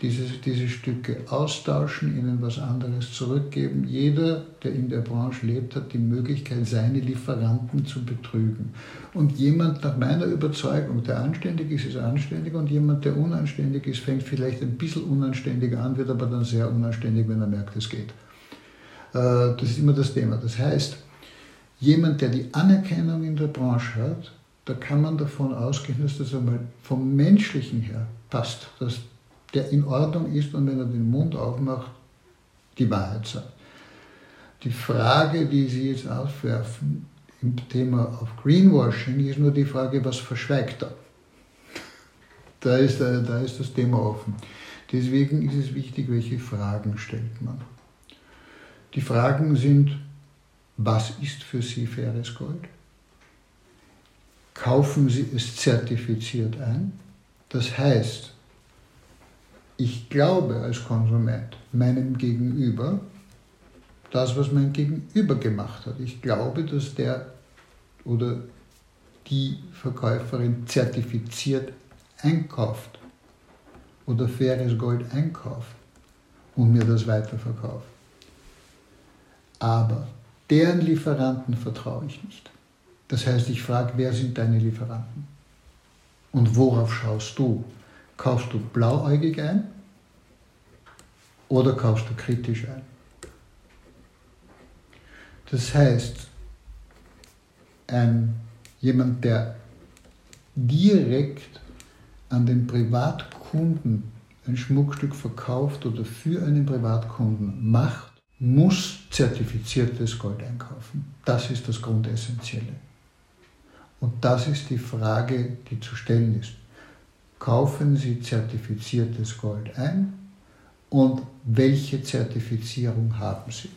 diese, diese Stücke austauschen, ihnen was anderes zurückgeben. Jeder, der in der Branche lebt, hat die Möglichkeit, seine Lieferanten zu betrügen. Und jemand nach meiner Überzeugung, der anständig ist, ist anständig und jemand, der unanständig ist, fängt vielleicht ein bisschen unanständig an, wird aber dann sehr unanständig, wenn er merkt, es geht. Äh, das ist immer das Thema. Das heißt, jemand, der die Anerkennung in der Branche hat, da kann man davon ausgehen, dass das einmal vom Menschlichen her passt, dass der in Ordnung ist und wenn er den Mund aufmacht, die Wahrheit sagt. Die Frage, die Sie jetzt aufwerfen im Thema auf Greenwashing, ist nur die Frage, was verschweigt er? Da ist, äh, da ist das Thema offen. Deswegen ist es wichtig, welche Fragen stellt man. Die Fragen sind, was ist für Sie faires Gold? Kaufen Sie es zertifiziert ein? Das heißt, ich glaube als Konsument meinem Gegenüber das, was mein Gegenüber gemacht hat. Ich glaube, dass der oder die Verkäuferin zertifiziert einkauft oder faires Gold einkauft und mir das weiterverkauft. Aber deren Lieferanten vertraue ich nicht. Das heißt, ich frage, wer sind deine Lieferanten? Und worauf schaust du? Kaufst du blauäugig ein oder kaufst du kritisch ein? Das heißt, ein, jemand, der direkt an den Privatkunden ein Schmuckstück verkauft oder für einen Privatkunden macht, muss zertifiziertes Gold einkaufen. Das ist das Grundessentielle. Und das ist die Frage, die zu stellen ist kaufen Sie zertifiziertes Gold ein und welche Zertifizierung haben Sie?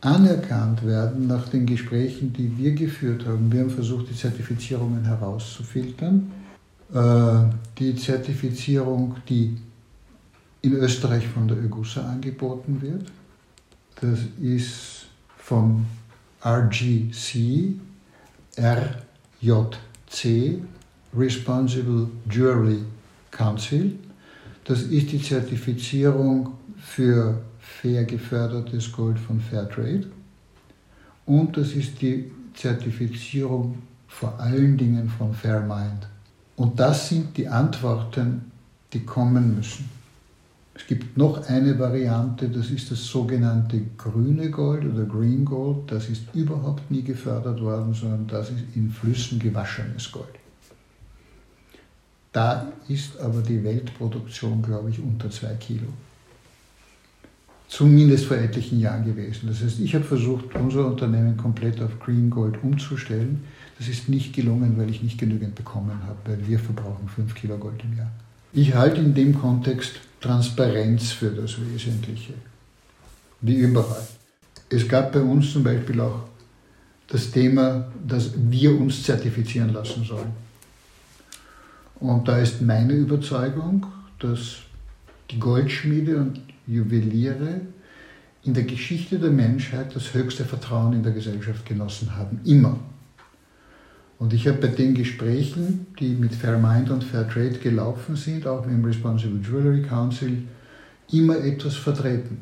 Anerkannt werden nach den Gesprächen, die wir geführt haben. Wir haben versucht, die Zertifizierungen herauszufiltern. Äh, die Zertifizierung, die in Österreich von der Ögussa angeboten wird, das ist vom RGC, RJC, Responsible Jewelry Council. Das ist die Zertifizierung für fair gefördertes Gold von Fairtrade. und das ist die Zertifizierung vor allen Dingen von Fairmind. Und das sind die Antworten, die kommen müssen. Es gibt noch eine Variante, das ist das sogenannte grüne Gold oder Green Gold. Das ist überhaupt nie gefördert worden, sondern das ist in Flüssen gewaschenes Gold. Da ist aber die Weltproduktion, glaube ich, unter zwei Kilo. Zumindest vor etlichen Jahren gewesen. Das heißt, ich habe versucht, unser Unternehmen komplett auf Green Gold umzustellen. Das ist nicht gelungen, weil ich nicht genügend bekommen habe, weil wir verbrauchen 5 Kilo Gold im Jahr. Ich halte in dem Kontext Transparenz für das Wesentliche, wie überall. Es gab bei uns zum Beispiel auch das Thema, dass wir uns zertifizieren lassen sollen. Und da ist meine Überzeugung, dass die Goldschmiede und Juweliere in der Geschichte der Menschheit das höchste Vertrauen in der Gesellschaft genossen haben. Immer. Und ich habe bei den Gesprächen, die mit Fairmind und Fairtrade gelaufen sind, auch mit dem Responsible Jewelry Council, immer etwas vertreten.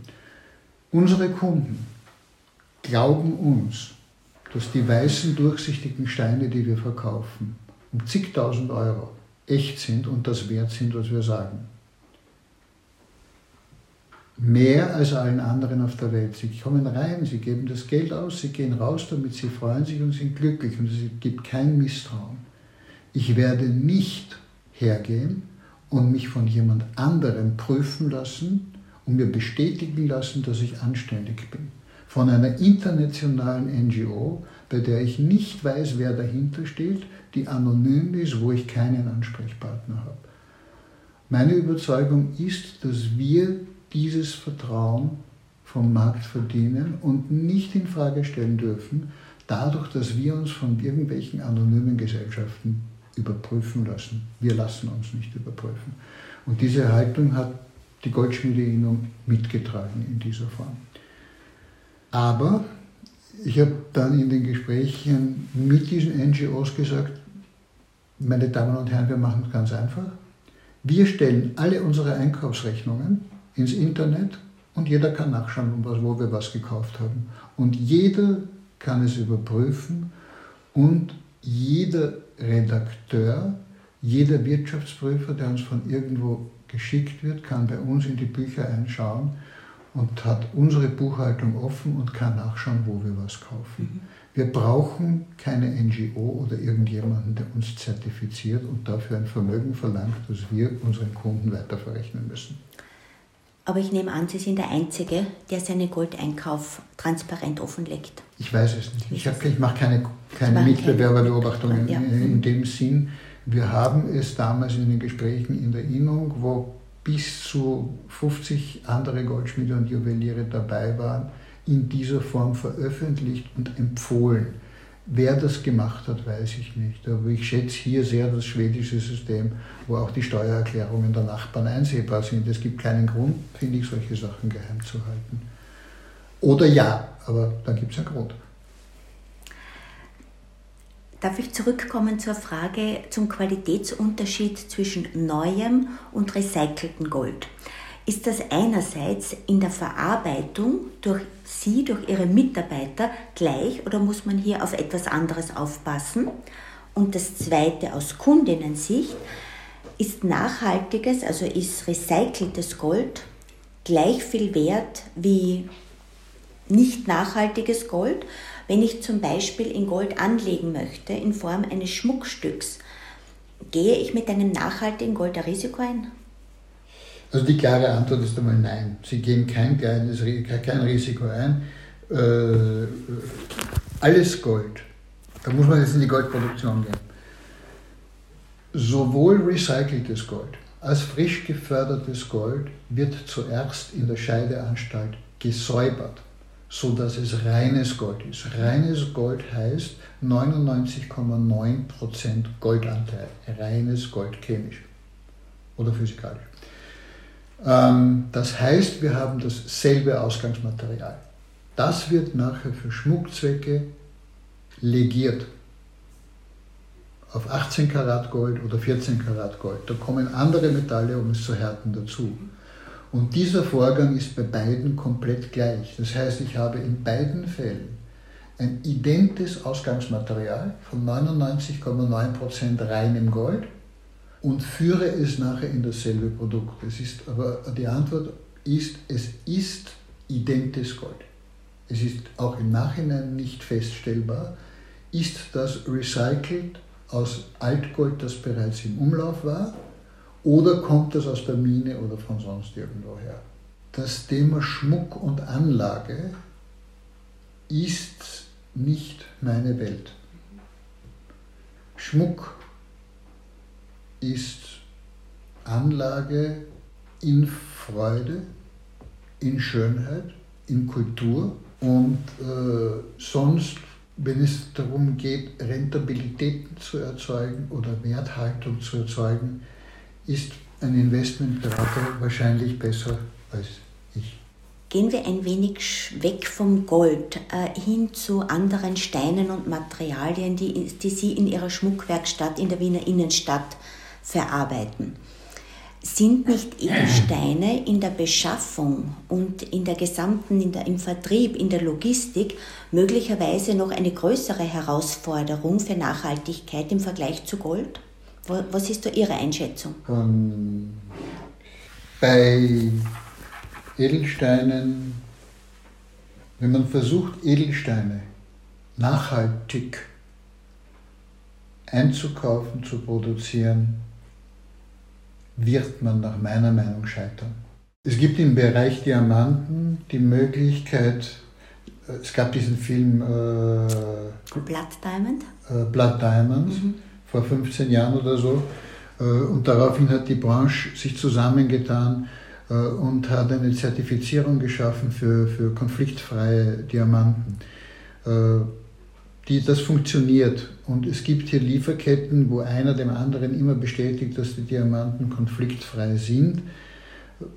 Unsere Kunden glauben uns, dass die weißen durchsichtigen Steine, die wir verkaufen, um zigtausend Euro echt sind und das wert sind, was wir sagen mehr als allen anderen auf der Welt. Sie kommen rein, sie geben das Geld aus, sie gehen raus damit, sie freuen sich und sind glücklich und es gibt kein Misstrauen. Ich werde nicht hergehen und mich von jemand anderem prüfen lassen und mir bestätigen lassen, dass ich anständig bin. Von einer internationalen NGO, bei der ich nicht weiß, wer dahinter steht, die anonym ist, wo ich keinen Ansprechpartner habe. Meine Überzeugung ist, dass wir dieses Vertrauen vom Markt verdienen und nicht in Frage stellen dürfen, dadurch, dass wir uns von irgendwelchen anonymen Gesellschaften überprüfen lassen. Wir lassen uns nicht überprüfen. Und diese Haltung hat die Goldschmiedeinnung mitgetragen in dieser Form. Aber ich habe dann in den Gesprächen mit diesen NGOs gesagt, meine Damen und Herren, wir machen es ganz einfach. Wir stellen alle unsere Einkaufsrechnungen ins Internet und jeder kann nachschauen, wo wir was gekauft haben. Und jeder kann es überprüfen und jeder Redakteur, jeder Wirtschaftsprüfer, der uns von irgendwo geschickt wird, kann bei uns in die Bücher einschauen und hat unsere Buchhaltung offen und kann nachschauen, wo wir was kaufen. Mhm. Wir brauchen keine NGO oder irgendjemanden, der uns zertifiziert und dafür ein Vermögen verlangt, das wir unseren Kunden weiterverrechnen müssen. Aber ich nehme an, Sie sind der Einzige, der seinen Goldeinkauf transparent offenlegt. Ich weiß es nicht. Ich, ich mache keine, keine Mitbewerberbeobachtung ja. in, in dem Sinn. Wir haben es damals in den Gesprächen in der Innung, wo bis zu 50 andere Goldschmiede und Juweliere dabei waren, in dieser Form veröffentlicht und empfohlen. Wer das gemacht hat, weiß ich nicht. Aber ich schätze hier sehr das schwedische System, wo auch die Steuererklärungen der Nachbarn einsehbar sind. Es gibt keinen Grund, finde ich, solche Sachen geheim zu halten. Oder ja, aber dann gibt es einen Grund. Darf ich zurückkommen zur Frage zum Qualitätsunterschied zwischen neuem und recyceltem Gold? Ist das einerseits in der Verarbeitung durch Sie, durch Ihre Mitarbeiter gleich oder muss man hier auf etwas anderes aufpassen? Und das Zweite aus Kundinnensicht, ist nachhaltiges, also ist recyceltes Gold gleich viel wert wie nicht nachhaltiges Gold? Wenn ich zum Beispiel in Gold anlegen möchte in Form eines Schmuckstücks, gehe ich mit einem nachhaltigen Gold ein Risiko ein? Also die klare Antwort ist einmal nein. Sie gehen kein, kleines, kein Risiko ein. Äh, alles Gold. Da muss man jetzt in die Goldproduktion gehen. Sowohl recyceltes Gold als frisch gefördertes Gold wird zuerst in der Scheideanstalt gesäubert, sodass es reines Gold ist. Reines Gold heißt 99,9% Goldanteil. Reines Gold chemisch oder physikalisch. Ähm, das heißt, wir haben dasselbe Ausgangsmaterial. Das wird nachher für Schmuckzwecke legiert. Auf 18 Karat Gold oder 14 Karat Gold. Da kommen andere Metalle, um es zu härten, dazu. Und dieser Vorgang ist bei beiden komplett gleich. Das heißt, ich habe in beiden Fällen ein identes Ausgangsmaterial von 99,9% reinem Gold und führe es nachher in dasselbe Produkt. Es ist, aber die Antwort ist, es ist identes Gold. Es ist auch im Nachhinein nicht feststellbar, ist das recycelt aus Altgold, das bereits im Umlauf war, oder kommt das aus der Mine oder von sonst irgendwo her. Das Thema Schmuck und Anlage ist nicht meine Welt. Schmuck ist Anlage in Freude, in Schönheit, in Kultur und äh, sonst, wenn es darum geht, Rentabilitäten zu erzeugen oder Werthaltung zu erzeugen, ist ein Investmentberater wahrscheinlich besser als ich. Gehen wir ein wenig weg vom Gold äh, hin zu anderen Steinen und Materialien, die, die Sie in Ihrer Schmuckwerkstatt in der Wiener Innenstadt verarbeiten. Sind nicht Edelsteine in der Beschaffung und in der gesamten, in der, im Vertrieb, in der Logistik möglicherweise noch eine größere Herausforderung für Nachhaltigkeit im Vergleich zu Gold? Was ist da Ihre Einschätzung? Um, bei Edelsteinen, wenn man versucht, Edelsteine nachhaltig einzukaufen, zu produzieren, wird man nach meiner Meinung scheitern. Es gibt im Bereich Diamanten die Möglichkeit, äh, es gab diesen Film äh, Blood Diamond, äh, Blood Diamonds mhm. vor 15 Jahren oder so. Äh, und daraufhin hat die Branche sich zusammengetan äh, und hat eine Zertifizierung geschaffen für, für konfliktfreie Diamanten. Äh, die, das funktioniert. Und es gibt hier Lieferketten, wo einer dem anderen immer bestätigt, dass die Diamanten konfliktfrei sind.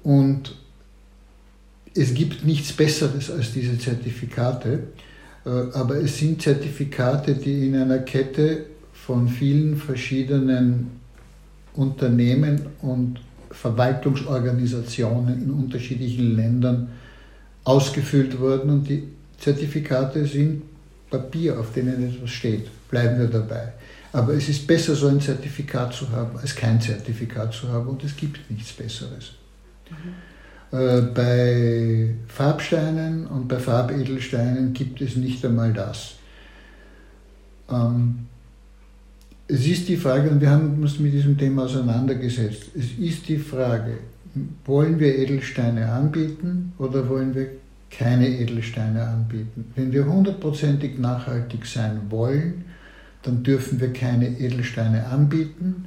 Und es gibt nichts Besseres als diese Zertifikate, äh, aber es sind Zertifikate, die in einer Kette von vielen verschiedenen Unternehmen und Verwaltungsorganisationen in unterschiedlichen Ländern ausgefüllt wurden und die Zertifikate sind Papier, auf denen etwas steht. Bleiben wir dabei. Aber es ist besser, so ein Zertifikat zu haben, als kein Zertifikat zu haben und es gibt nichts Besseres. Mhm. Äh, bei Farbsteinen und bei Farbedelsteinen gibt es nicht einmal das. Ähm, es ist die Frage, und wir haben uns mit diesem Thema auseinandergesetzt, es ist die Frage, wollen wir Edelsteine anbieten oder wollen wir keine Edelsteine anbieten. Wenn wir hundertprozentig nachhaltig sein wollen, dann dürfen wir keine Edelsteine anbieten,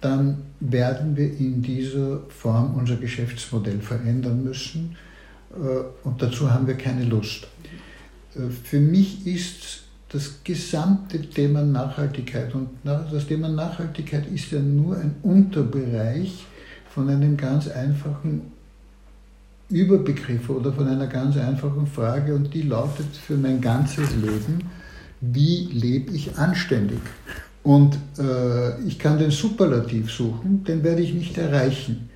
dann werden wir in dieser Form unser Geschäftsmodell verändern müssen äh, und dazu haben wir keine Lust. Äh, für mich ist das gesamte Thema Nachhaltigkeit und das Thema Nachhaltigkeit ist ja nur ein Unterbereich von einem ganz einfachen Überbegriffe oder von einer ganz einfachen Frage und die lautet für mein ganzes Leben, wie lebe ich anständig? Und äh, ich kann den Superlativ suchen, den werde ich nicht erreichen.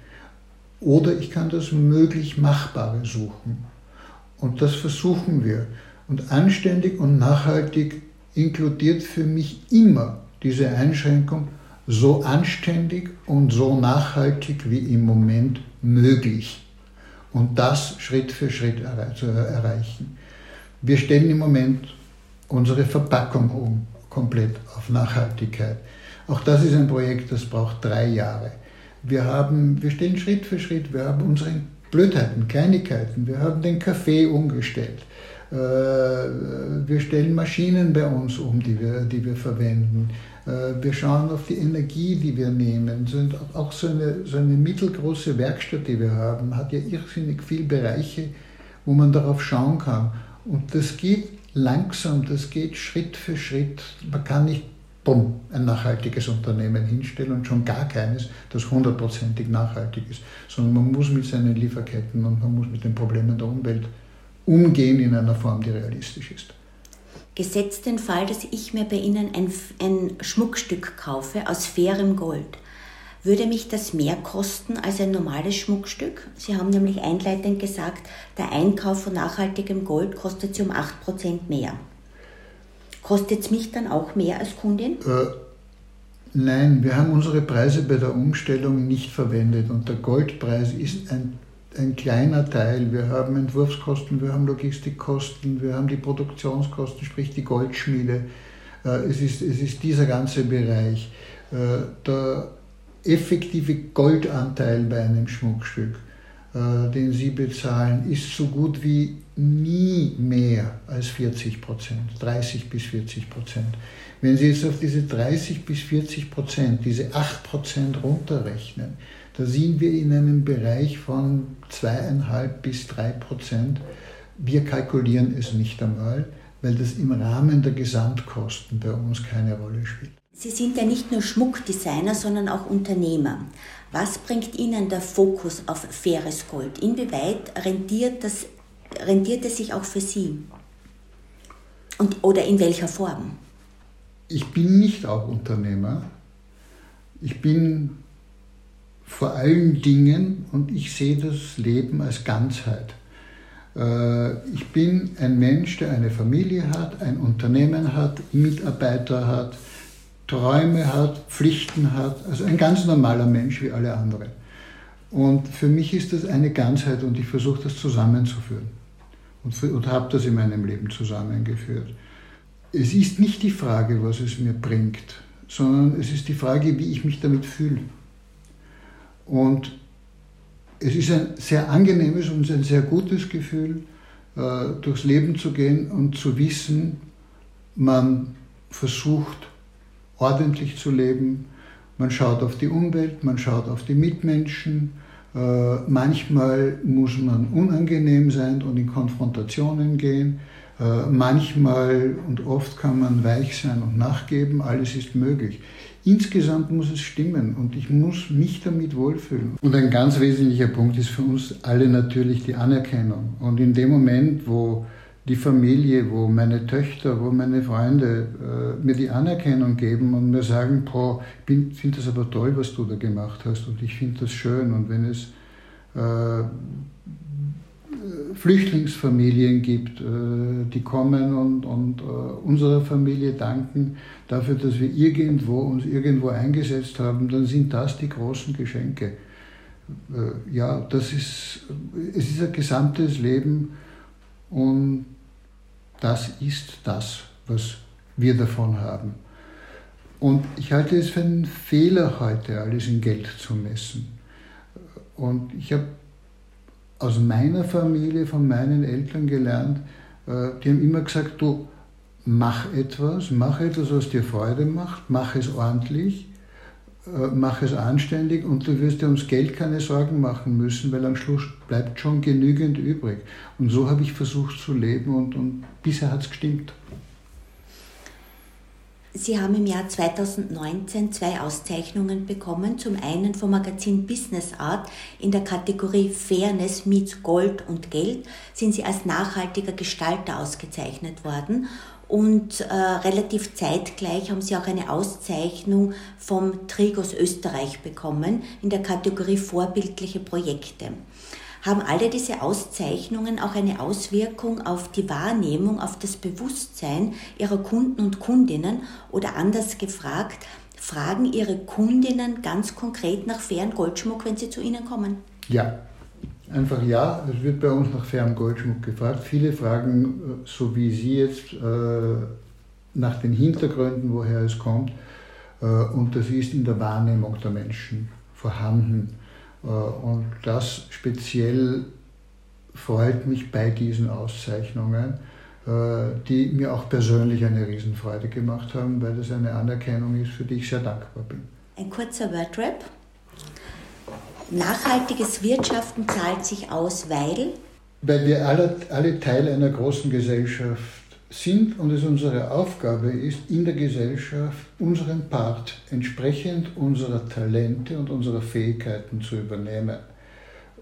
Oder ich kann das möglich Machbare suchen. Und das versuchen wir. Und anständig und nachhaltig inkludiert für mich immer diese Einschränkung, so anständig und so nachhaltig wie im Moment möglich und das Schritt für Schritt zu erreichen. Wir stellen im Moment unsere Verpackung um, komplett auf Nachhaltigkeit. Auch das ist ein Projekt, das braucht drei Jahre. Wir, haben, wir stellen Schritt für Schritt, wir haben unsere Blödheiten, Kleinigkeiten, wir haben den Kaffee umgestellt. Äh, wir stellen Maschinen bei uns um, die wir, die wir verwenden. Äh, wir schauen auf die Energie, die wir nehmen. Auch so eine, so eine mittelgroße Werkstatt, die wir haben, hat ja irrsinnig viele Bereiche, wo man darauf schauen kann. Und das geht langsam, das geht Schritt für Schritt. Man kann nicht bumm, ein nachhaltiges Unternehmen hinstellen und schon gar keines, das hundertprozentig nachhaltig ist, sondern man muss mit seinen Lieferketten und man muss mit den Problemen der Umwelt umgehen in einer Form, die realistisch ist. Gesetzt den Fall, dass ich mir bei Ihnen ein, ein Schmuckstück kaufe aus fairem Gold. Würde mich das mehr kosten als ein normales Schmuckstück? Sie haben nämlich einleitend gesagt, der Einkauf von nachhaltigem Gold kostet Sie um 8% mehr. Kostet es mich dann auch mehr als Kundin? Äh, nein, wir haben unsere Preise bei der Umstellung nicht verwendet und der Goldpreis ist ein, ein kleiner Teil. Wir haben Entwurfskosten, wir haben Logistikkosten, wir haben die Produktionskosten, sprich die Goldschmiede. Äh, es ist, es ist dieser ganze Bereich. Äh, der effektive Goldanteil bei einem Schmuckstück, äh, den Sie bezahlen, ist so gut wie nie mehr als 40 Prozent, 30 bis 40 Prozent. Wenn Sie jetzt auf diese 30 bis 40 Prozent, diese 8 Prozent runterrechnen, da sind wir in einem Bereich von 2,5 bis 3 Prozent. Wir kalkulieren es nicht einmal, weil das im Rahmen der Gesamtkosten bei uns keine Rolle spielt. Sie sind ja nicht nur Schmuckdesigner, sondern auch Unternehmer. Was bringt Ihnen der Fokus auf faires Gold? Inwieweit rentiert, das, rentiert es sich auch für Sie? Und, oder in welcher Form? Ich bin nicht auch Unternehmer. Ich bin vor allen Dingen, und ich sehe das Leben als Ganzheit. Äh, ich bin ein Mensch, der eine Familie hat, ein Unternehmen hat, Mitarbeiter hat, Träume hat, Pflichten hat, also ein ganz normaler Mensch wie alle anderen. Und für mich ist das eine Ganzheit und ich versuche das zusammenzuführen und, und habe das in meinem Leben zusammengeführt. Es ist nicht die Frage, was es mir bringt, sondern es ist die Frage, wie ich mich damit fühle. Und es ist ein sehr angenehmes und ein sehr gutes Gefühl, äh, durchs Leben zu gehen und zu wissen, man versucht ordentlich zu leben. Man schaut auf die Umwelt, man schaut auf die Mitmenschen. Äh, manchmal muss man unangenehm sein und in Konfrontationen gehen. Äh, manchmal und oft kann man weich sein und nachgeben. Alles ist möglich. Insgesamt muss es stimmen und ich muss mich damit wohlfühlen. Und ein ganz wesentlicher Punkt ist für uns alle natürlich die Anerkennung. Und in dem Moment, wo die Familie, wo meine Töchter, wo meine Freunde äh, mir die Anerkennung geben und mir sagen, boah, ich finde das aber toll, was du da gemacht hast und ich finde das schön. Und wenn es äh, Flüchtlingsfamilien gibt, äh, die kommen und, und äh, unserer Familie danken dafür, dass wir irgendwo uns irgendwo eingesetzt haben, dann sind das die großen Geschenke. Äh, ja, das ist, es ist ein gesamtes Leben und das ist das, was wir davon haben. Und ich halte es für einen Fehler heute, alles in Geld zu messen. Und ich habe aus meiner Familie, von meinen Eltern gelernt, äh, die haben immer gesagt, du mach etwas, mach etwas, was dir Freude macht, mach es ordentlich mach es anständig und du wirst dir ums Geld keine Sorgen machen müssen, weil am Schluss bleibt schon genügend übrig. Und so habe ich versucht zu leben und, und bisher hat es gestimmt. Sie haben im Jahr 2019 zwei Auszeichnungen bekommen. Zum einen vom Magazin Business Art in der Kategorie Fairness meets Gold und Geld sind Sie als nachhaltiger Gestalter ausgezeichnet worden und äh, relativ zeitgleich haben sie auch eine Auszeichnung vom Trigos Österreich bekommen in der Kategorie vorbildliche Projekte. Haben alle diese Auszeichnungen auch eine Auswirkung auf die Wahrnehmung, auf das Bewusstsein ihrer Kunden und Kundinnen? Oder anders gefragt, fragen ihre Kundinnen ganz konkret nach fairen Goldschmuck, wenn sie zu ihnen kommen? Ja, Einfach ja, es wird bei uns nach fairem Goldschmuck gefragt. Viele fragen, äh, so wie Sie jetzt, äh, nach den Hintergründen, woher es kommt. Äh, und das ist in der Wahrnehmung der Menschen vorhanden. Und das speziell freut mich bei diesen Auszeichnungen, die mir auch persönlich eine Riesenfreude gemacht haben, weil das eine Anerkennung ist, für die ich sehr dankbar bin. Ein kurzer Wordrap. Nachhaltiges Wirtschaften zahlt sich aus, weil? Weil wir alle, alle Teil einer großen Gesellschaft sind und es unsere Aufgabe ist, in der Gesellschaft unseren Part entsprechend unserer Talente und unserer Fähigkeiten zu übernehmen.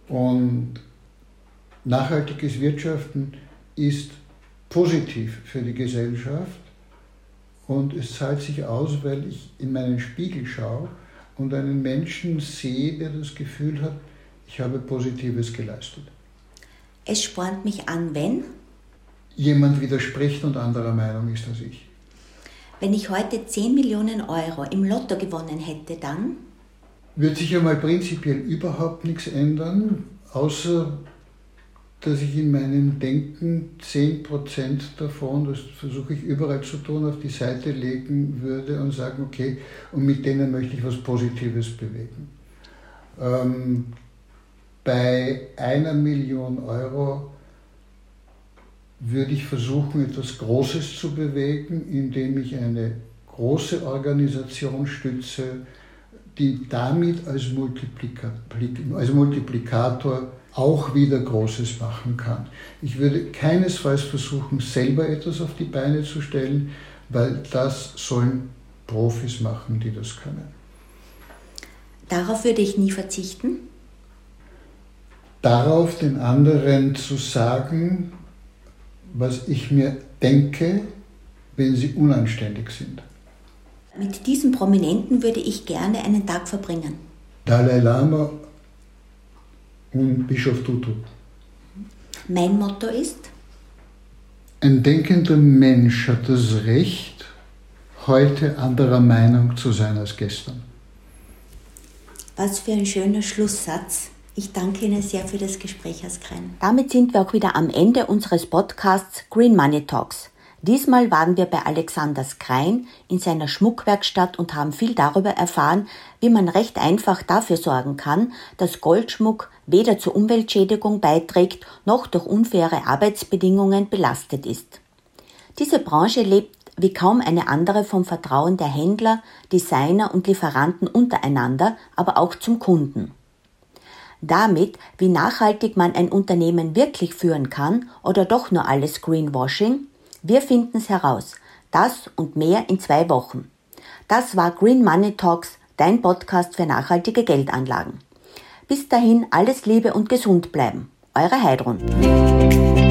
Und nachhaltiges Wirtschaften ist positiv für die Gesellschaft und es zahlt sich aus, weil ich in meinen Spiegel schaue und einen Menschen sehe, der das Gefühl hat, ich habe Positives geleistet. Es spornt mich an, wenn? Jemand widerspricht und anderer Meinung ist als ich. Wenn ich heute 10 Millionen Euro im Lotto gewonnen hätte, dann? Wird sich einmal prinzipiell überhaupt nichts ändern, außer dass ich in meinem Denken 10% davon, das versuche ich überall zu tun, auf die Seite legen würde und sagen, okay, und mit denen möchte ich was Positives bewegen. Ähm, bei einer Million Euro würde ich versuchen, etwas Großes zu bewegen, indem ich eine große Organisation stütze, die damit als, Multiplika als Multiplikator auch wieder Großes machen kann. Ich würde keinesfalls versuchen, selber etwas auf die Beine zu stellen, weil das sollen Profis machen, die das können. Darauf würde ich nie verzichten? Darauf den anderen zu sagen, was ich mir denke, wenn sie unanständig sind. Mit diesen Prominenten würde ich gerne einen Tag verbringen. Dalai Lama und Bischof Tutu. Mein Motto ist? Ein denkender Mensch hat das Recht, heute anderer Meinung zu sein als gestern. Was für ein schöner Schlusssatz. Ich danke Ihnen sehr für das Gespräch, Herr Skren. Damit sind wir auch wieder am Ende unseres Podcasts Green Money Talks. Diesmal waren wir bei Alexander Skrein in seiner Schmuckwerkstatt und haben viel darüber erfahren, wie man recht einfach dafür sorgen kann, dass Goldschmuck weder zur Umweltschädigung beiträgt noch durch unfaire Arbeitsbedingungen belastet ist. Diese Branche lebt wie kaum eine andere vom Vertrauen der Händler, Designer und Lieferanten untereinander, aber auch zum Kunden. Damit, wie nachhaltig man ein Unternehmen wirklich führen kann oder doch nur alles Greenwashing, wir finden's heraus. Das und mehr in zwei Wochen. Das war Green Money Talks, dein Podcast für nachhaltige Geldanlagen. Bis dahin alles Liebe und gesund bleiben. Eure Heidrun.